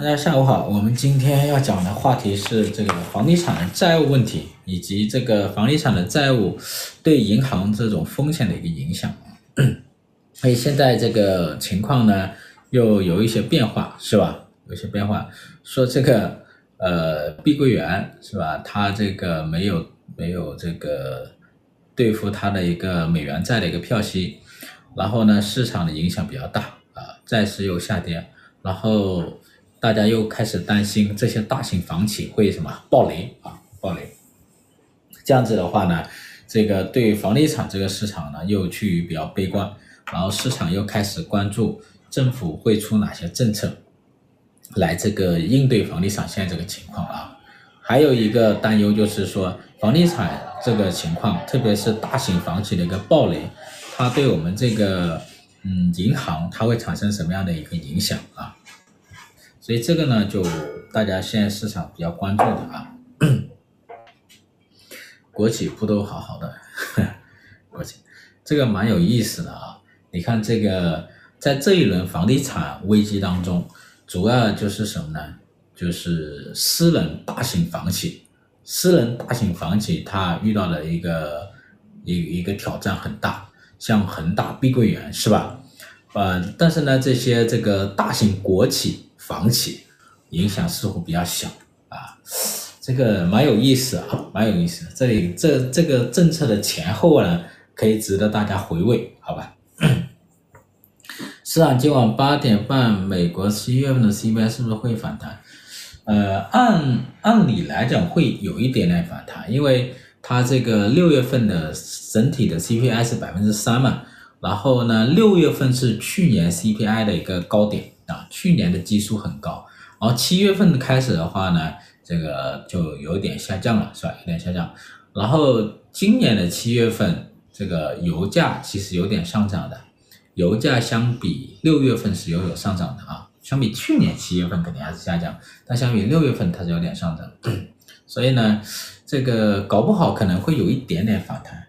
大家下午好，我们今天要讲的话题是这个房地产债务问题，以及这个房地产的债务对银行这种风险的一个影响。所以现在这个情况呢，又有一些变化，是吧？有些变化，说这个呃碧桂园是吧？它这个没有没有这个兑付它的一个美元债的一个票息，然后呢，市场的影响比较大啊，债市又下跌，然后。大家又开始担心这些大型房企会什么暴雷啊？暴雷，这样子的话呢，这个对房地产这个市场呢又趋于比较悲观，然后市场又开始关注政府会出哪些政策，来这个应对房地产现在这个情况啊。还有一个担忧就是说，房地产这个情况，特别是大型房企的一个暴雷，它对我们这个嗯银行它会产生什么样的一个影响啊？所以这个呢，就大家现在市场比较关注的啊，国企不都好好的，国企这个蛮有意思的啊。你看这个在这一轮房地产危机当中，主要就是什么呢？就是私人大型房企，私人大型房企它遇到了一个一一个挑战很大，像恒大、碧桂园是吧？呃，但是呢，这些这个大型国企。房企影响似乎比较小啊，这个蛮有意思啊，蛮有意思。这里这这个政策的前后呢，可以值得大家回味，好吧？市场今晚八点半，美国七月份的 CPI 是不是会反弹？呃，按按理来讲会有一点点反弹，因为它这个六月份的整体的 CPI 是百分之三嘛，然后呢，六月份是去年 CPI 的一个高点。啊，去年的基数很高，然后七月份开始的话呢，这个就有点下降了，是吧？有点下降。然后今年的七月份，这个油价其实有点上涨的，油价相比六月份是有有上涨的啊，相比去年七月份肯定还是下降，但相比六月份它是有点上涨。所以呢，这个搞不好可能会有一点点反弹，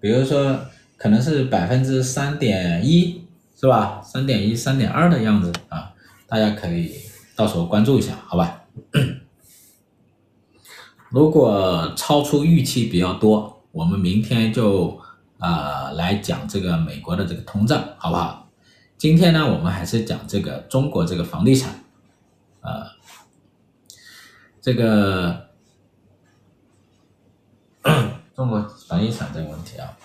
比如说可能是百分之三点一。是吧？三点一、三点二的样子啊，大家可以到时候关注一下，好吧？如果超出预期比较多，我们明天就啊、呃、来讲这个美国的这个通胀，好不好？今天呢，我们还是讲这个中国这个房地产，呃，这个 中国房地产这个问题啊。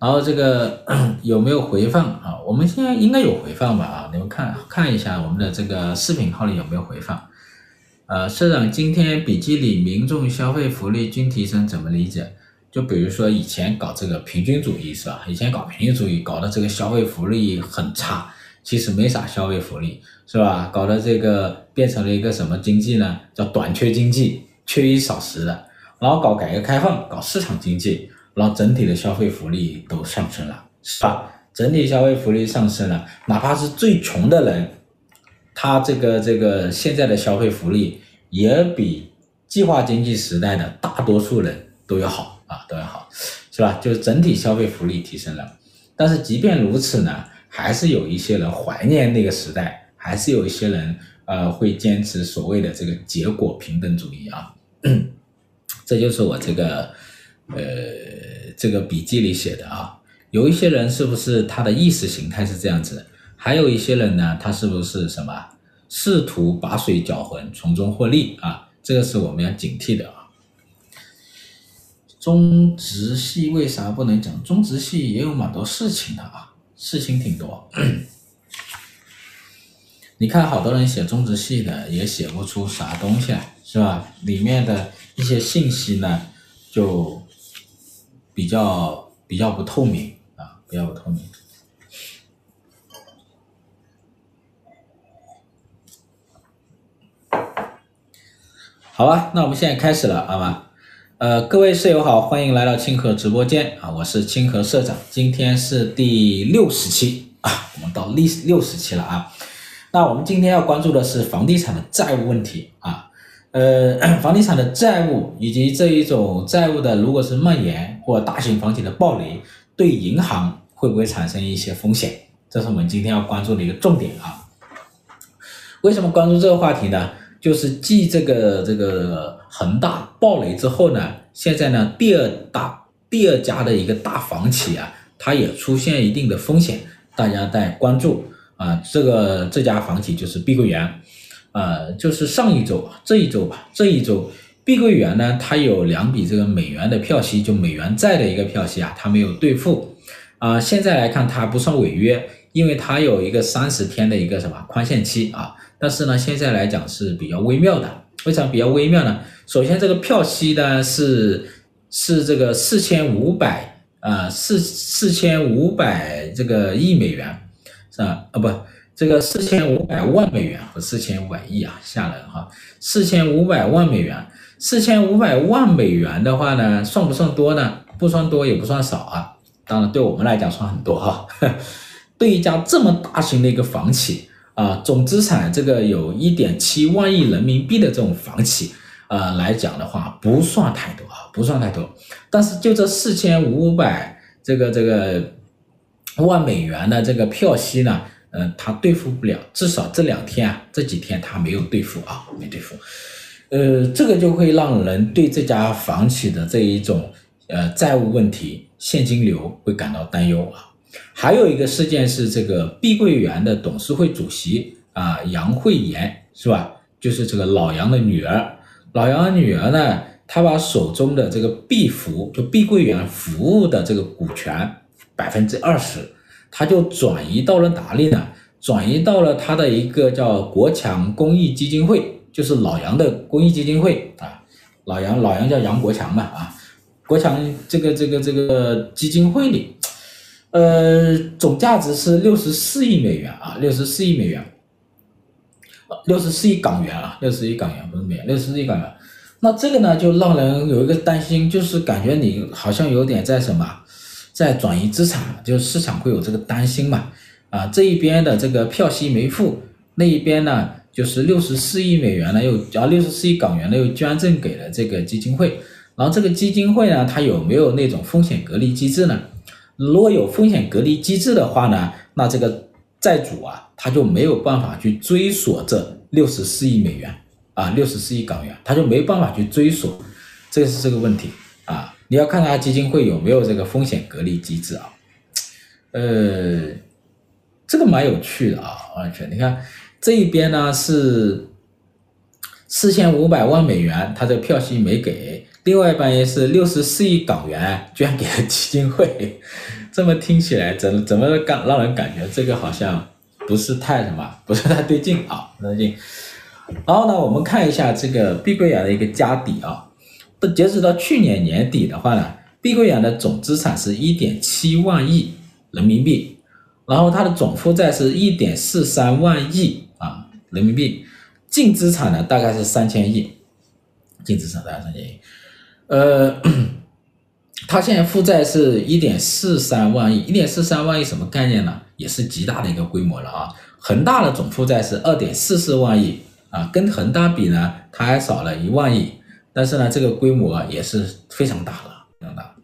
然后这个 有没有回放啊？我们现在应该有回放吧？啊，你们看看一下我们的这个视频号里有没有回放？呃，社长今天笔记里民众消费福利均提升怎么理解？就比如说以前搞这个平均主义是吧？以前搞平均主义搞的这个消费福利很差，其实没啥消费福利是吧？搞的这个变成了一个什么经济呢？叫短缺经济，缺衣少食的。然后搞改革开放，搞市场经济。然后整体的消费福利都上升了，是吧？整体消费福利上升了，哪怕是最穷的人，他这个这个现在的消费福利也比计划经济时代的大多数人都要好啊，都要好，是吧？就是整体消费福利提升了，但是即便如此呢，还是有一些人怀念那个时代，还是有一些人呃会坚持所谓的这个结果平等主义啊，这就是我这个。呃，这个笔记里写的啊，有一些人是不是他的意识形态是这样子？还有一些人呢，他是不是什么试图把水搅浑，从中获利啊？这个是我们要警惕的啊。中植系为啥不能讲？中植系也有蛮多事情的啊，事情挺多。你看，好多人写中植系的也写不出啥东西来，是吧？里面的一些信息呢，就。比较比较不透明啊，比较不透明。好吧，那我们现在开始了，好吧？呃，各位室友好，欢迎来到清河直播间啊，我是清河社长，今天是第六十期啊，我们到第六十期了啊。那我们今天要关注的是房地产的债务问题啊。呃，房地产的债务以及这一种债务的，如果是蔓延或大型房企的暴雷，对银行会不会产生一些风险？这是我们今天要关注的一个重点啊。为什么关注这个话题呢？就是继这个这个恒大暴雷之后呢，现在呢第二大第二家的一个大房企啊，它也出现一定的风险，大家在关注啊。这个这家房企就是碧桂园，呃，就是上一周这一周吧，这一周碧桂园呢，它有两笔这个美元的票息，就美元债的一个票息啊，它没有兑付啊。现在来看它不算违约，因为它有一个三十天的一个什么宽限期啊。但是呢，现在来讲是比较微妙的。为啥比较微妙呢？首先，这个票息呢是是这个四千五百啊四四千五百这个亿美元是吧？啊不，这个四千五百万美元和四千五百亿啊，吓人哈！四千五百万美元，四千五百万美元的话呢，算不算多呢？不算多，也不算少啊。当然，对我们来讲算很多哈。对一家这么大型的一个房企。啊，总资产这个有一点七万亿人民币的这种房企，啊来讲的话，不算太多啊，不算太多。但是就这四千五百这个这个万美元的这个票息呢，嗯、他，兑付不了，至少这两天啊，这几天他没有兑付啊，没兑付。呃，这个就会让人对这家房企的这一种呃债务问题、现金流会感到担忧啊。还有一个事件是这个碧桂园的董事会主席啊杨惠妍是吧？就是这个老杨的女儿，老杨的女儿呢，她把手中的这个碧服就碧桂园服务的这个股权百分之二十，她就转移到了哪里呢？转移到了他的一个叫国强公益基金会，就是老杨的公益基金会啊。老杨老杨叫杨国强嘛啊，国强这个这个这个基金会里。呃，总价值是六十四亿美元啊，六十四亿美元，六十四亿港元啊，六十亿港元不是美元，六十四亿港元。那这个呢，就让人有一个担心，就是感觉你好像有点在什么，在转移资产，就是市场会有这个担心嘛。啊，这一边的这个票息没付，那一边呢，就是六十四亿美元呢，又啊六十四亿港元呢，又捐赠给了这个基金会。然后这个基金会呢，它有没有那种风险隔离机制呢？如果有风险隔离机制的话呢，那这个债主啊，他就没有办法去追索这六十四亿美元啊，六十四亿港元，他就没办法去追索，这个是这个问题啊。你要看他基金会有没有这个风险隔离机制啊？呃，这个蛮有趣的啊，完全你看这一边呢是四千五百万美元，他这个票息没给。另外一半也是六十四亿港元捐给了基金会，这么听起来怎怎么感让人感觉这个好像不是太什么，不是太对劲啊，不对劲。然后呢，我们看一下这个碧桂园的一个家底啊，不截止到去年年底的话呢，碧桂园的总资产是一点七万亿人民币，然后它的总负债是一点四三万亿人民币，净资产呢大概是三千亿，净资产大概三千亿。呃，他现在负债是一点四三万亿，一点四三万亿什么概念呢？也是极大的一个规模了啊。恒大的总负债是二点四四万亿啊，跟恒大比呢，它还少了一万亿，但是呢，这个规模也是非常大了，非常大。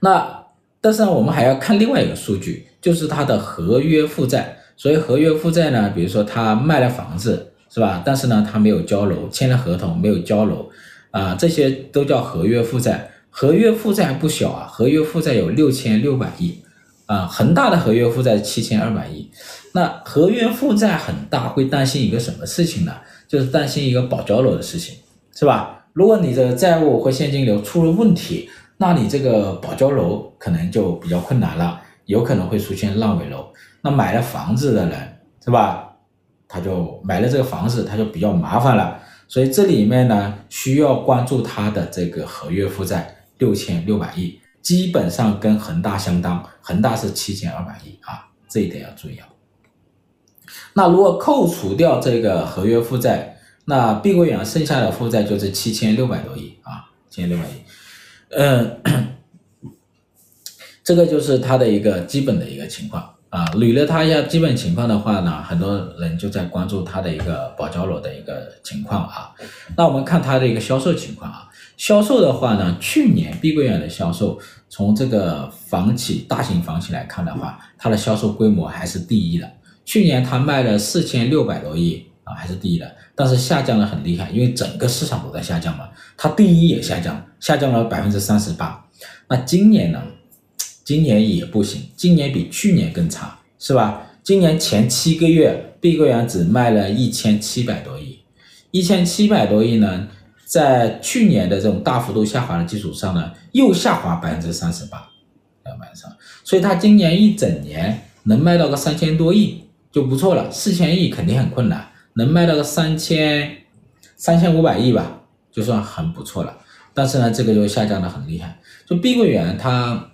那但是呢，我们还要看另外一个数据，就是它的合约负债。所以合约负债呢，比如说他卖了房子，是吧？但是呢，他没有交楼，签了合同没有交楼。啊，这些都叫合约负债，合约负债不小啊，合约负债有六千六百亿，啊，恒大的合约负债七千二百亿，那合约负债很大，会担心一个什么事情呢？就是担心一个保交楼的事情，是吧？如果你的债务或现金流出了问题，那你这个保交楼可能就比较困难了，有可能会出现烂尾楼。那买了房子的人，是吧？他就买了这个房子，他就比较麻烦了。所以这里面呢，需要关注他的这个合约负债六千六百亿，基本上跟恒大相当，恒大是七千二百亿啊，这一点要注意啊。那如果扣除掉这个合约负债，那碧桂园剩下的负债就是七千六百多亿啊，七千六百亿。嗯，这个就是它的一个基本的一个情况。啊，捋了它一下基本情况的话呢，很多人就在关注它的一个保交楼的一个情况啊。那我们看它的一个销售情况啊，销售的话呢，去年碧桂园的销售，从这个房企大型房企来看的话，它的销售规模还是第一的。去年它卖了四千六百多亿啊，还是第一的，但是下降的很厉害，因为整个市场都在下降嘛，它第一也下降，下降了百分之三十八。那今年呢？今年也不行，今年比去年更差，是吧？今年前七个月，碧桂园只卖了一千七百多亿，一千七百多亿呢，在去年的这种大幅度下滑的基础上呢，又下滑百分之三十八，两百上，所以它今年一整年能卖到个三千多亿就不错了，四千亿肯定很困难，能卖到个三千三千五百亿吧，就算很不错了。但是呢，这个就下降的很厉害，就碧桂园它。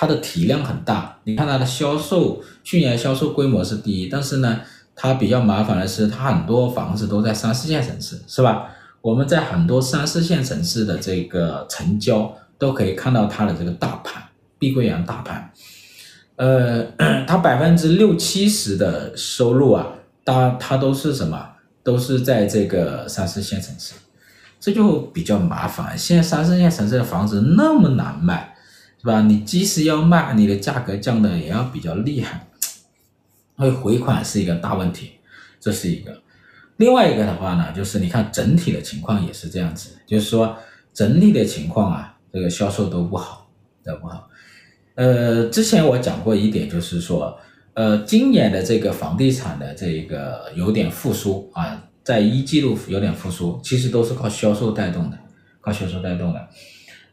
它的体量很大，你看它的销售，去年销售规模是第一，但是呢，它比较麻烦的是，它很多房子都在三四线城市，是吧？我们在很多三四线城市的这个成交都可以看到它的这个大盘，碧桂园大盘，呃，它百分之六七十的收入啊，它它都是什么？都是在这个三四线城市，这就比较麻烦。现在三四线城市的房子那么难卖。是吧？你即使要卖，你的价格降的也要比较厉害，会回款是一个大问题，这是一个。另外一个的话呢，就是你看整体的情况也是这样子，就是说整体的情况啊，这个销售都不好，都不好。呃，之前我讲过一点，就是说，呃，今年的这个房地产的这个有点复苏啊，在一季度有点复苏，其实都是靠销售带动的，靠销售带动的。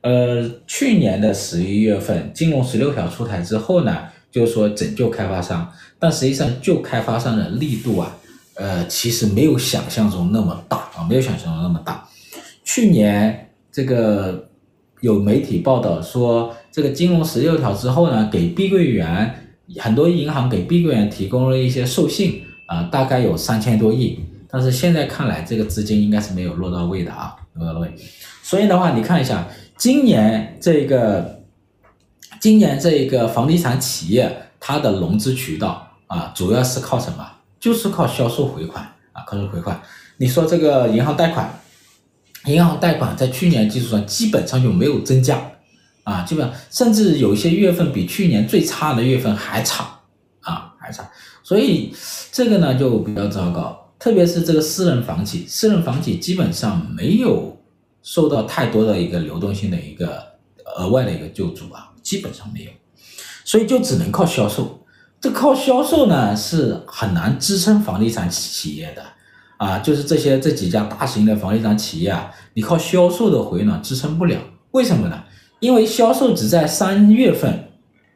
呃，去年的十一月份，金融十六条出台之后呢，就是说拯救开发商，但实际上救开发商的力度啊，呃，其实没有想象中那么大啊，没有想象中那么大。去年这个有媒体报道说，这个金融十六条之后呢，给碧桂园很多银行给碧桂园提供了一些授信啊，大概有三千多亿，但是现在看来，这个资金应该是没有落到位的啊，落到位。所以的话，你看一下。今年这个，今年这个房地产企业它的融资渠道啊，主要是靠什么？就是靠销售回款啊，靠销售回款。你说这个银行贷款，银行贷款在去年基础上基本上就没有增加啊，基本上甚至有一些月份比去年最差的月份还差啊，还差。所以这个呢就比较糟糕，特别是这个私人房企，私人房企基本上没有。受到太多的一个流动性的一个额外的一个救助啊，基本上没有，所以就只能靠销售。这靠销售呢是很难支撑房地产企业的啊，就是这些这几家大型的房地产企业啊，你靠销售的回暖支撑不了。为什么呢？因为销售只在三月份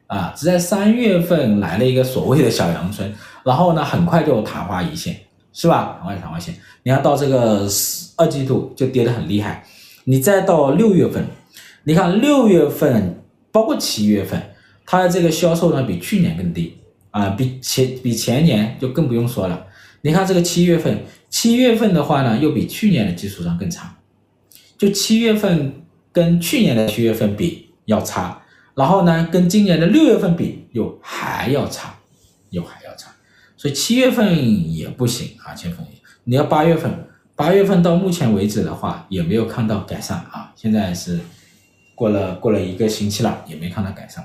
啊，只在三月份来了一个所谓的小阳春，然后呢很快就昙花一现，是吧？很快昙花一现，你看到这个二季度就跌得很厉害。你再到六月份，你看六月份包括七月份，它的这个销售呢比去年更低啊，比前比前年就更不用说了。你看这个七月份，七月份的话呢又比去年的基础上更差，就七月份跟去年的七月份比要差，然后呢跟今年的六月份比又还要差，又还要差，所以七月份也不行啊，千峰你要八月份。八月份到目前为止的话，也没有看到改善啊。现在是过了过了一个星期了，也没看到改善。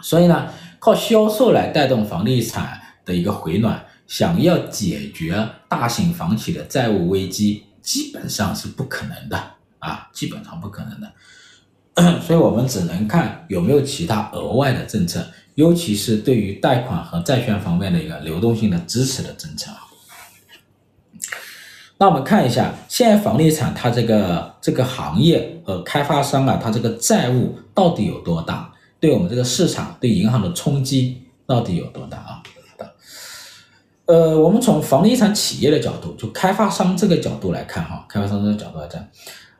所以呢，靠销售来带动房地产的一个回暖，想要解决大型房企的债务危机，基本上是不可能的啊，基本上不可能的。所以我们只能看有没有其他额外的政策，尤其是对于贷款和债券方面的一个流动性的支持的政策啊。那我们看一下，现在房地产它这个这个行业和开发商啊，它这个债务到底有多大？对我们这个市场、对银行的冲击到底有多大啊？呃，我们从房地产企业的角度，就开发商这个角度来看哈，开发商这个角度来讲，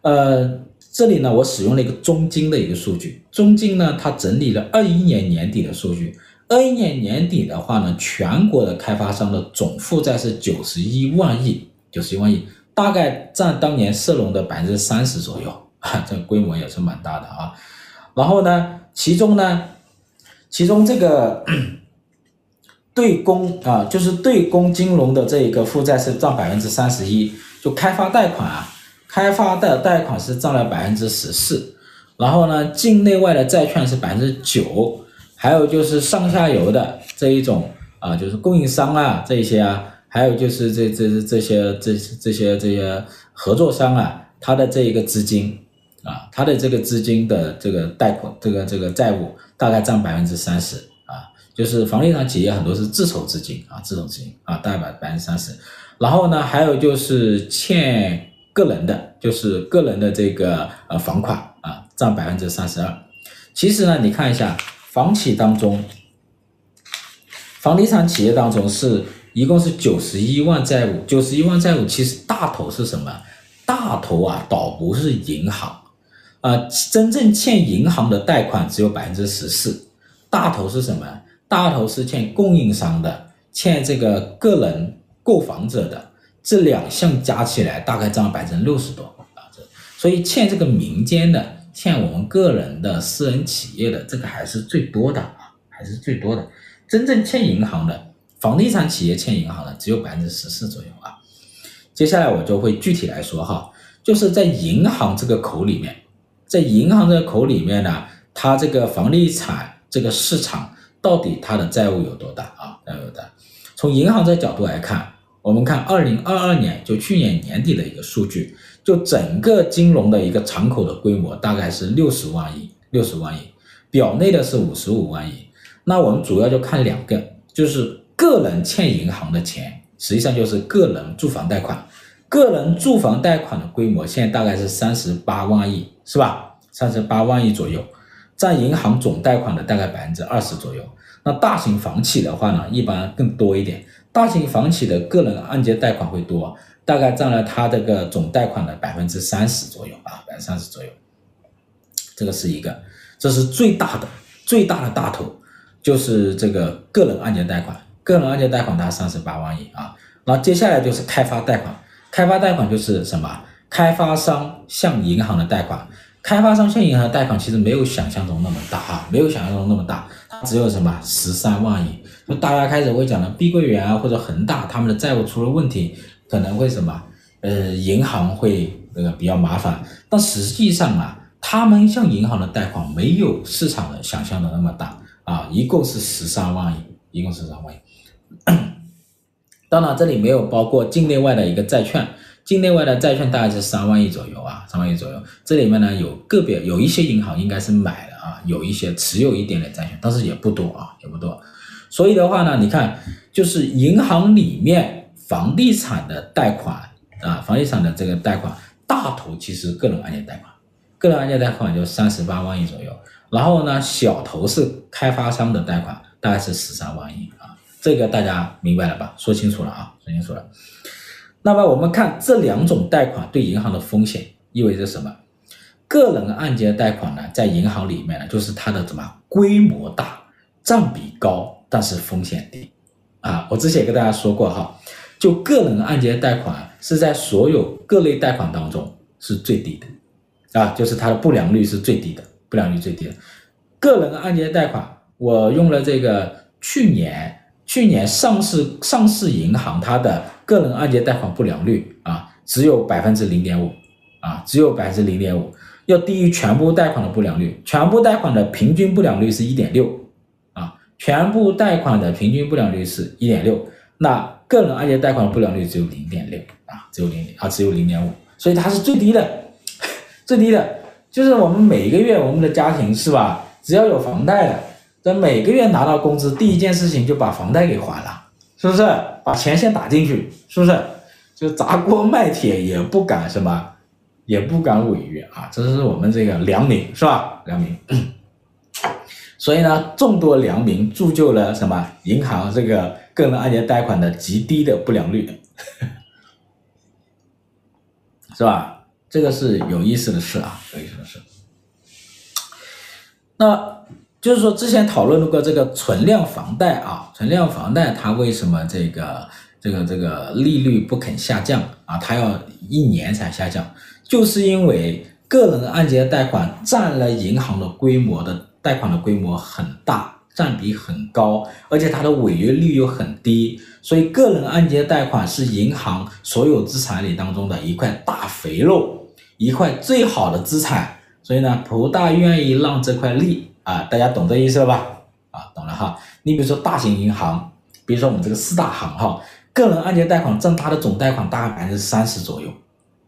呃，这里呢，我使用了一个中金的一个数据，中金呢，它整理了二一年年底的数据，二一年年底的话呢，全国的开发商的总负债是九十一万亿。九十一万亿，大概占当年社融的百分之三十左右 啊，这个规模也是蛮大的啊。然后呢，其中呢，其中这个 对公啊，就是对公金融的这一个负债是占百分之三十一，就开发贷款啊，开发的贷款是占了百分之十四。然后呢，境内外的债券是百分之九，还有就是上下游的这一种啊，就是供应商啊这些啊，还有就是这这这些这这些这些合作商啊，他的这一个资金啊，他的这个资金的这个贷款这个这个债务大概占百分之三十啊，就是房地产企业很多是自筹资金啊，自筹资金啊，大概百百分之三十，然后呢，还有就是欠个人的，就是个人的这个呃房款啊，占百分之三十二。其实呢，你看一下房企当中，房地产企业当中是一共是九十一万债务，九十一万债务其实大头是什么？大头啊，倒不是银行，啊、真正欠银行的贷款只有百分之十四，大头是什么？大头是欠供应商的，欠这个个人购房者的，这两项加起来大概占百分之六十多啊，这所以欠这个民间的。欠我们个人的、私人企业的这个还是最多的啊，还是最多的。真正欠银行的房地产企业欠银行的只有百分之十四左右啊。接下来我就会具体来说哈，就是在银行这个口里面，在银行这个口里面呢，它这个房地产这个市场到底它的债务有多大啊？债务有多大？从银行这角度来看，我们看二零二二年就去年年底的一个数据。就整个金融的一个敞口的规模大概是六十万亿，六十万亿，表内的是五十五万亿。那我们主要就看两个，就是个人欠银行的钱，实际上就是个人住房贷款，个人住房贷款的规模现在大概是三十八万亿，是吧？三十八万亿左右，占银行总贷款的大概百分之二十左右。那大型房企的话呢，一般更多一点，大型房企的个人按揭贷款会多。大概占了它这个总贷款的百分之三十左右啊，百分之三十左右，这个是一个，这是最大的最大的大头，就是这个个人按揭贷款，个人按揭贷款达三十八万亿啊。然后接下来就是开发贷款，开发贷款就是什么？开发商向银行的贷款，开发商向银行的贷款其实没有想象中那么大啊，没有想象中那么大，它只有什么十三万亿。就大家开始会讲的碧桂园啊或者恒大，他们的债务出了问题。可能会什么？呃，银行会那个比较麻烦，但实际上啊，他们向银行的贷款没有市场的想象的那么大啊，一共是十三万亿，一共十三万亿。当然，这里没有包括境内外的一个债券，境内外的债券大概是三万亿左右啊，三万亿左右。这里面呢，有个别有一些银行应该是买了啊，有一些持有一点点债券，但是也不多啊，也不多。所以的话呢，你看，就是银行里面。房地产的贷款啊，房地产的这个贷款大头其实个人按揭贷款，个人按揭贷款就三十八万亿左右，然后呢，小头是开发商的贷款，大概是十三万亿，这个大家明白了吧？说清楚了啊，说清楚了。那么我们看这两种贷款对银行的风险意味着什么？个人按揭贷款呢，在银行里面呢，就是它的什么规模大，占比高，但是风险低啊。我之前也跟大家说过哈。就个人按揭贷款是在所有各类贷款当中是最低的，啊，就是它的不良率是最低的，不良率最低的。个人按揭贷款，我用了这个去年去年上市上市银行它的个人按揭贷款不良率啊，只有百分之零点五，啊，只有百分之零点五，要低于全部贷款的不良率，全部贷款的平均不良率是一点六，啊，全部贷款的平均不良率是一点六，那。个人按揭贷款的不良率只有零点六啊，只有零点啊，只有零点五，所以它是最低的，最低的，就是我们每个月我们的家庭是吧，只要有房贷的，在每个月拿到工资，第一件事情就把房贷给还了，是不是？把钱先打进去，是不是？就砸锅卖铁也不敢什么，也不敢违约啊，这是我们这个良民是吧？良民。所以呢，众多良民铸就了什么银行这个个人按揭贷款的极低的不良率，是吧？这个是有意思的事啊，有意思的事。那就是说，之前讨论过这个存量房贷啊，存量房贷它为什么这个这个这个利率不肯下降啊？它要一年才下降，就是因为个人按揭贷款占了银行的规模的。贷款的规模很大，占比很高，而且它的违约率又很低，所以个人按揭贷款是银行所有资产里当中的一块大肥肉，一块最好的资产，所以呢，不大愿意让这块利啊，大家懂这意思了吧？啊，懂了哈。你比如说大型银行，比如说我们这个四大行哈，个人按揭贷款占它的总贷款大概百分之三十左右，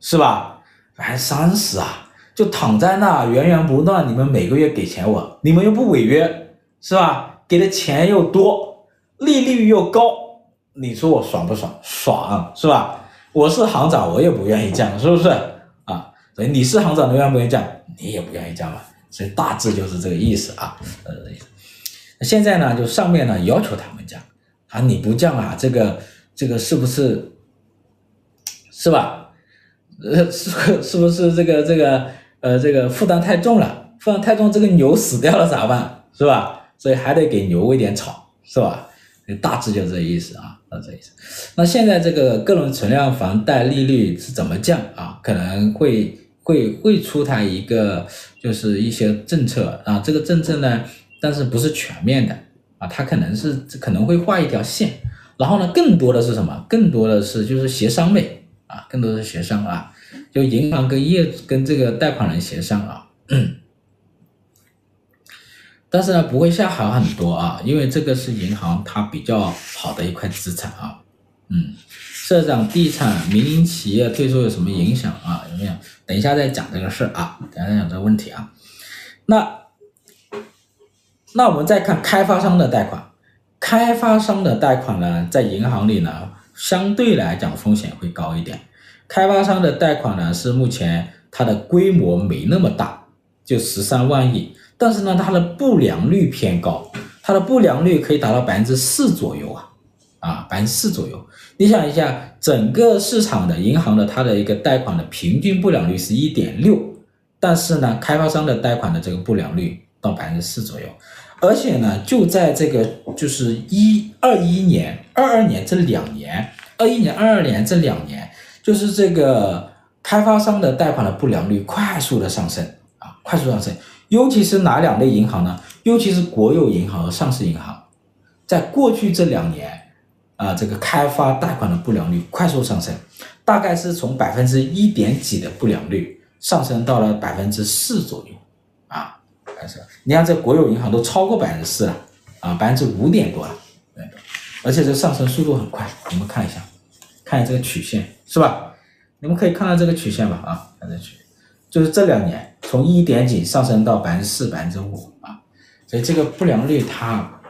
是吧？百分之三十啊，就躺在那源源不断，你们每个月给钱我，你们又不违约，是吧？给的钱又多，利率又高，你说我爽不爽？爽，是吧？我是行长，我也不愿意降，是不是啊？所以你是行长，你愿不愿意降？你也不愿意降嘛。所以大致就是这个意思啊，呃，现在呢，就上面呢要求他们降啊，你不降啊，这个这个是不是是吧？呃，是是不是这个这个呃这个负担太重了？负担太重，这个牛死掉了咋办？是吧？所以还得给牛喂点草，是吧？大致就这意思啊，啊这意思。那现在这个个人存量房贷利率是怎么降啊？可能会。会会出台一个就是一些政策啊，这个政策呢，但是不是全面的啊，它可能是可能会画一条线，然后呢，更多的是什么？更多的是就是协商类啊，更多的是协商啊，就银行跟业跟这个贷款人协商啊，但是呢，不会下好很多啊，因为这个是银行它比较好的一块资产啊，嗯。社长，地产民营企业退出有什么影响啊？有没有？等一下再讲这个事啊，等一下再讲这个问题啊。那那我们再看开发商的贷款，开发商的贷款呢，在银行里呢，相对来讲风险会高一点。开发商的贷款呢，是目前它的规模没那么大，就十三万亿，但是呢，它的不良率偏高，它的不良率可以达到百分之四左右啊。啊，百分之四左右。你想一下，整个市场的银行的它的一个贷款的平均不良率是一点六，但是呢，开发商的贷款的这个不良率到百分之四左右，而且呢，就在这个就是一二一年、二二年这两年，二一年、二二年这两年，就是这个开发商的贷款的不良率快速的上升啊，快速上升。尤其是哪两类银行呢？尤其是国有银行和上市银行，在过去这两年。啊，这个开发贷款的不良率快速上升，大概是从百分之一点几的不良率上升到了百分之四左右，啊，还是你看这国有银行都超过百分之四了，啊，百分之五点多了，对，而且这上升速度很快，你们看一下，看一下这个曲线是吧？你们可以看到这个曲线吧，啊，看这曲，就是这两年从一点几上升到百分之四、百分之五啊，所以这个不良率它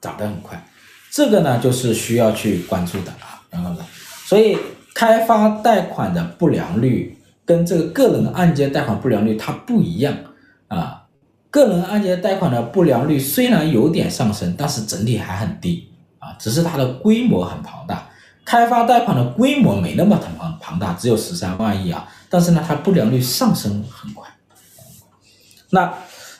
涨得很快。这个呢，就是需要去关注的啊，然后呢？所以开发贷款的不良率跟这个个人按揭贷款不良率它不一样啊。个人按揭贷款的不良率虽然有点上升，但是整体还很低啊，只是它的规模很庞大。开发贷款的规模没那么庞庞大，只有十三万亿啊，但是呢，它不良率上升很快。那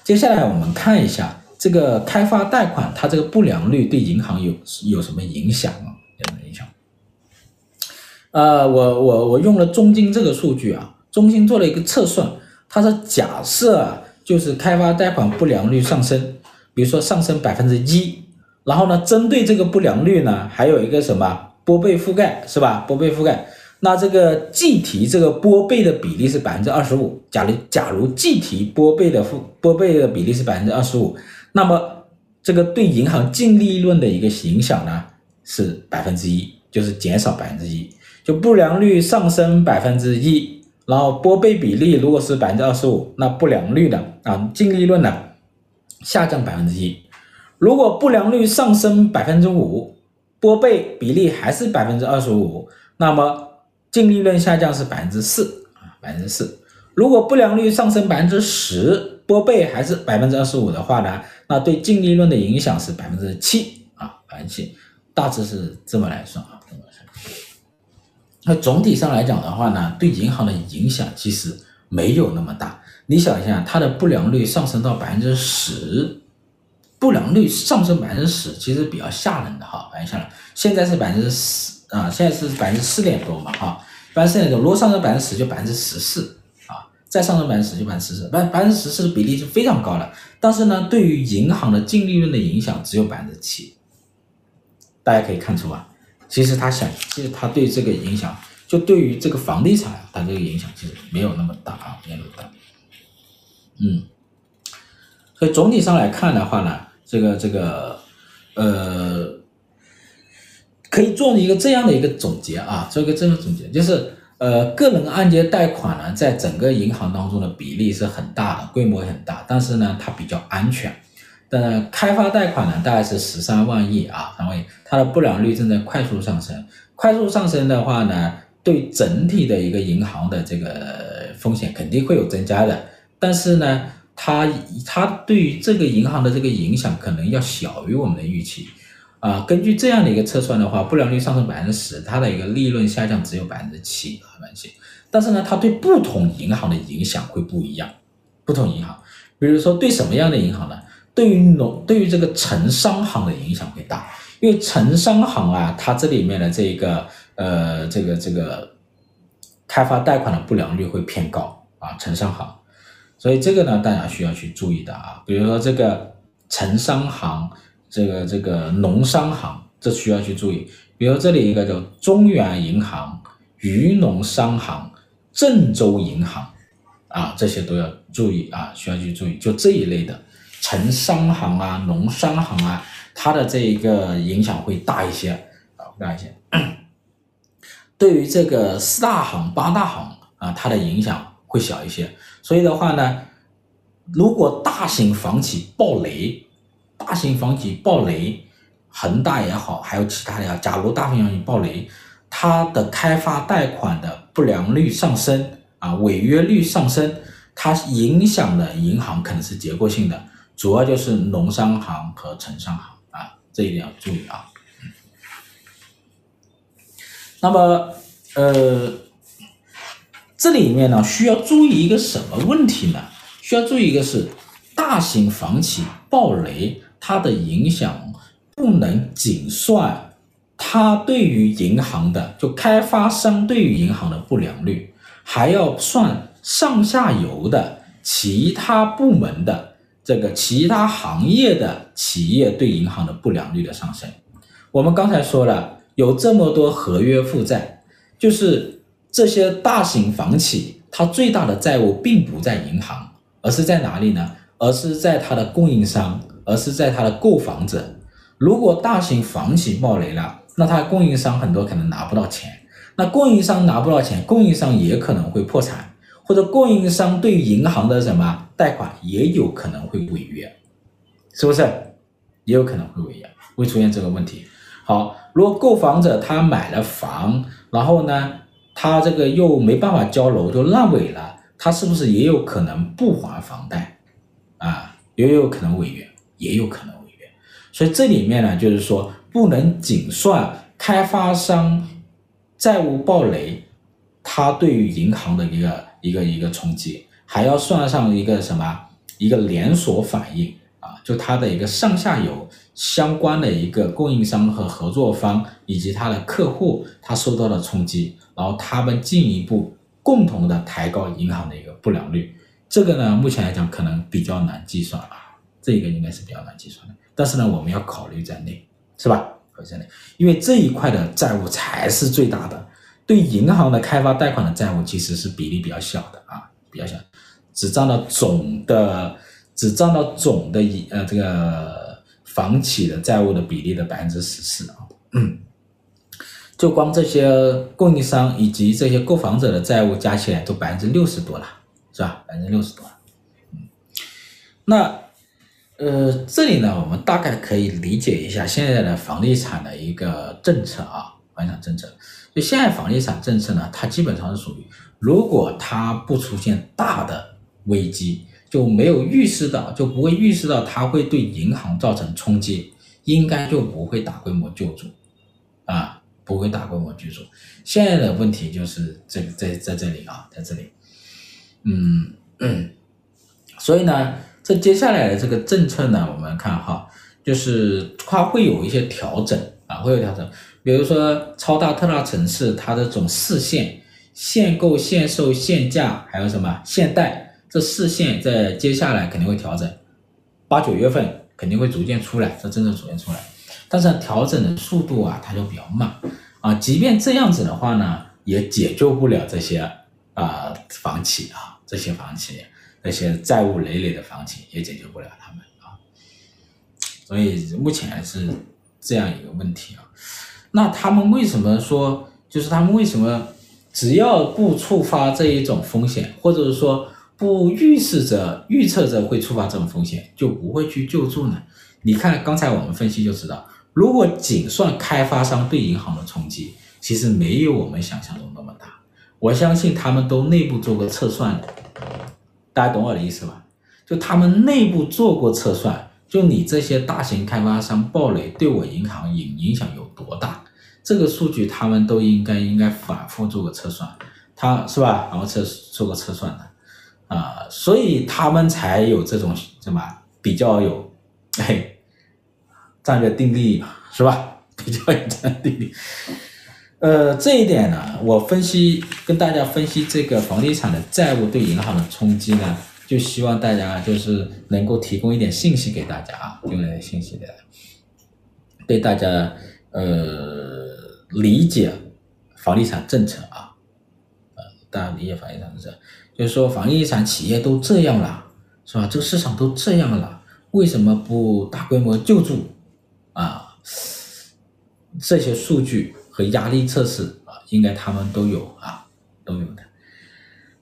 接下来我们看一下。这个开发贷款，它这个不良率对银行有有什么影响啊？有什么影响？呃，我我我用了中金这个数据啊，中金做了一个测算，它是假设啊，就是开发贷款不良率上升，比如说上升百分之一，然后呢，针对这个不良率呢，还有一个什么拨备覆盖是吧？拨备覆盖。那这个计提这个拨备的比例是百分之二十五。假如假如计提拨备的付拨备的比例是百分之二十五，那么这个对银行净利润的一个影响呢是百分之一，就是减少百分之一。就不良率上升百分之一，然后拨备比例如果是百分之二十五，那不良率的啊净利润呢下降百分之一。如果不良率上升百分之五，拨备比例还是百分之二十五，那么净利润下降是百分之四啊，百分之四。如果不良率上升百分之十，拨备还是百分之二十五的话呢，那对净利润的影响是百分之七啊，百分之七，大致是这么来算啊，那总体上来讲的话呢，对银行的影响其实没有那么大。你想一下，它的不良率上升到百分之十，不良率上升百分之十，其实比较吓人的哈，蛮吓人。现在是百分之四。啊，现在是百分之四点多嘛，哈，百分之四点多，如果上升百分之十，就百分之十四，再上升百分之十，就百分之十四，百百分之十四的比例是非常高的，但是呢，对于银行的净利润的影响只有百分之七，大家可以看出啊，其实他想，其实他对这个影响，就对于这个房地产，它这个影响其实没有那么大啊，没有那么大，嗯，所以总体上来看的话呢，这个这个，呃。可以做一个这样的一个总结啊，做一个这样的总结，就是呃，个人按揭贷款呢，在整个银行当中的比例是很大的，规模很大，但是呢，它比较安全。但开发贷款呢，大概是十三万亿啊，三万亿，它的不良率正在快速上升。快速上升的话呢，对整体的一个银行的这个风险肯定会有增加的。但是呢，它它对于这个银行的这个影响可能要小于我们的预期啊。根据这样的一个测算的话，不良率上升百分之十，它的一个利润下降只有百分之七，百分之七。但是呢，它对不同银行的影响会不一样。不同银行，比如说对什么样的银行呢？对于农，对于这个城商行的影响会大，因为城商行啊，它这里面的这一个呃，这个这个开发贷款的不良率会偏高啊，城商行，所以这个呢，大家需要去注意的啊，比如说这个城商行，这个这个农商行，这需要去注意，比如这里一个叫中原银行、渔农商行、郑州银行啊，这些都要注意啊，需要去注意，就这一类的。城商行啊，农商行啊，它的这一个影响会大一些啊，大一些。对于这个四大行、八大行啊，它的影响会小一些。所以的话呢，如果大型房企暴雷，大型房企暴雷，恒大也好，还有其他的呀，假如大型房企暴雷，它的开发贷款的不良率上升啊，违约率上升，它影响的银行可能是结构性的。主要就是农商行和城商行啊，这一点要注意啊。那么，呃，这里面呢需要注意一个什么问题呢？需要注意一个是大型房企暴雷，它的影响不能仅算它对于银行的，就开发商对于银行的不良率，还要算上下游的其他部门的。这个其他行业的企业对银行的不良率的上升，我们刚才说了，有这么多合约负债，就是这些大型房企，它最大的债务并不在银行，而是在哪里呢？而是在它的供应商，而是在它的购房者。如果大型房企暴雷了，那它供应商很多可能拿不到钱，那供应商拿不到钱，供应商也可能会破产。或者供应商对银行的什么贷款也有可能会违约，是不是？也有可能会违约，会出现这个问题。好，如果购房者他买了房，然后呢，他这个又没办法交楼就烂尾了，他是不是也有可能不还房贷啊？也有可能违约，也有可能违约。所以这里面呢，就是说不能仅算开发商债务暴雷，他对于银行的一个。一个一个冲击，还要算上一个什么？一个连锁反应啊，就它的一个上下游相关的一个供应商和合作方以及它的客户，它受到了冲击，然后他们进一步共同的抬高银行的一个不良率。这个呢，目前来讲可能比较难计算啊，这个应该是比较难计算的。但是呢，我们要考虑在内，是吧？考虑在内，因为这一块的债务才是最大的。对银行的开发贷款的债务其实是比例比较小的啊，比较小，只占到总的，只占到总的一呃这个房企的债务的比例的百分之十四啊，嗯，就光这些供应商以及这些购房者的债务加起来都百分之六十多了，是吧？百分之六十多了，嗯，那呃这里呢，我们大概可以理解一下现在的房地产的一个政策啊，房地产政策。就现在房地产政策呢，它基本上是属于，如果它不出现大的危机，就没有预示到，就不会预示到它会对银行造成冲击，应该就不会大规模救助，啊，不会大规模救助。现在的问题就是这个在在这里啊，在这里，嗯嗯，所以呢，这接下来的这个政策呢，我们看哈，就是它会有一些调整啊，会有调整。比如说超大特大城市，它的这种四限、限购、限售、限价，还有什么限贷，这四限在接下来肯定会调整，八九月份肯定会逐渐出来，这政策逐渐出来。但是调整的速度啊，它就比较慢啊。即便这样子的话呢，也解救不了这些啊房企啊，这些房企，那些债务累累的房企也解决不了他们啊。所以目前还是这样一个问题啊。那他们为什么说，就是他们为什么只要不触发这一种风险，或者是说不预示着、预测着会触发这种风险，就不会去救助呢？你看刚才我们分析就知道，如果仅算开发商对银行的冲击，其实没有我们想象中那么大。我相信他们都内部做过测算的，大家懂我的意思吧？就他们内部做过测算，就你这些大型开发商暴雷对我银行影影响有多大？这个数据他们都应该应该反复做个测算，他是吧？然后测做个测算的啊、所以他们才有这种什么比较有嘿战略定力是吧？比较有战略定力。呃，这一点呢，我分析跟大家分析这个房地产的债务对银行的冲击呢。就希望大家就是能够提供一点信息给大家啊，提供一点信息的，对大家呃理解房地产政策啊，呃大家理解房地产政策，就是说房地产企业都这样了，是吧？这个市场都这样了，为什么不大规模救助啊？这些数据和压力测试啊，应该他们都有啊，都有的。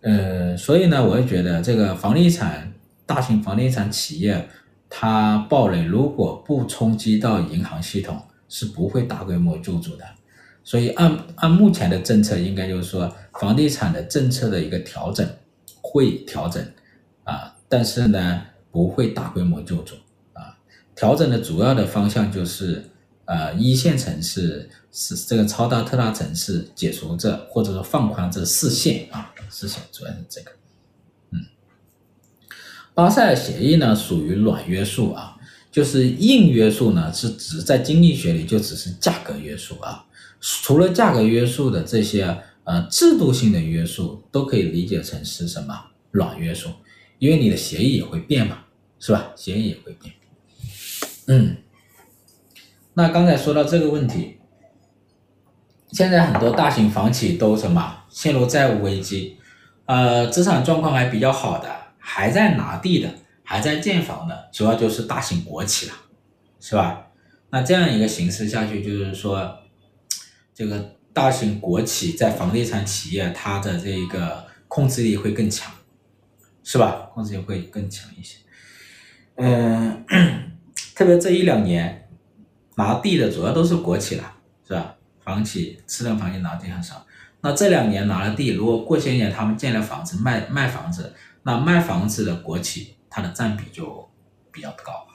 呃，所以呢，我也觉得这个房地产大型房地产企业它暴雷，如果不冲击到银行系统，是不会大规模救助的。所以按按目前的政策，应该就是说房地产的政策的一个调整会调整啊，但是呢不会大规模救助啊。调整的主要的方向就是呃一线城市是这个超大特大城市解除这或者说放宽这四限啊。事情主要是这个，嗯，巴塞尔协议呢属于软约束啊，就是硬约束呢是指在经济学里就只是价格约束啊，除了价格约束的这些呃制度性的约束都可以理解成是什么软约束，因为你的协议也会变嘛，是吧？协议也会变，嗯，那刚才说到这个问题。现在很多大型房企都什么陷入债务危机，呃，资产状况还比较好的，还在拿地的，还在建房的，主要就是大型国企了，是吧？那这样一个形势下去，就是说，这个大型国企在房地产企业它的这个控制力会更强，是吧？控制力会更强一些。嗯，特别这一两年拿地的主要都是国企了，是吧？房企、私人房企拿地很少，那这两年拿了地，如果过些年他们建了房子卖卖房子，那卖房子的国企它的占比就比较高。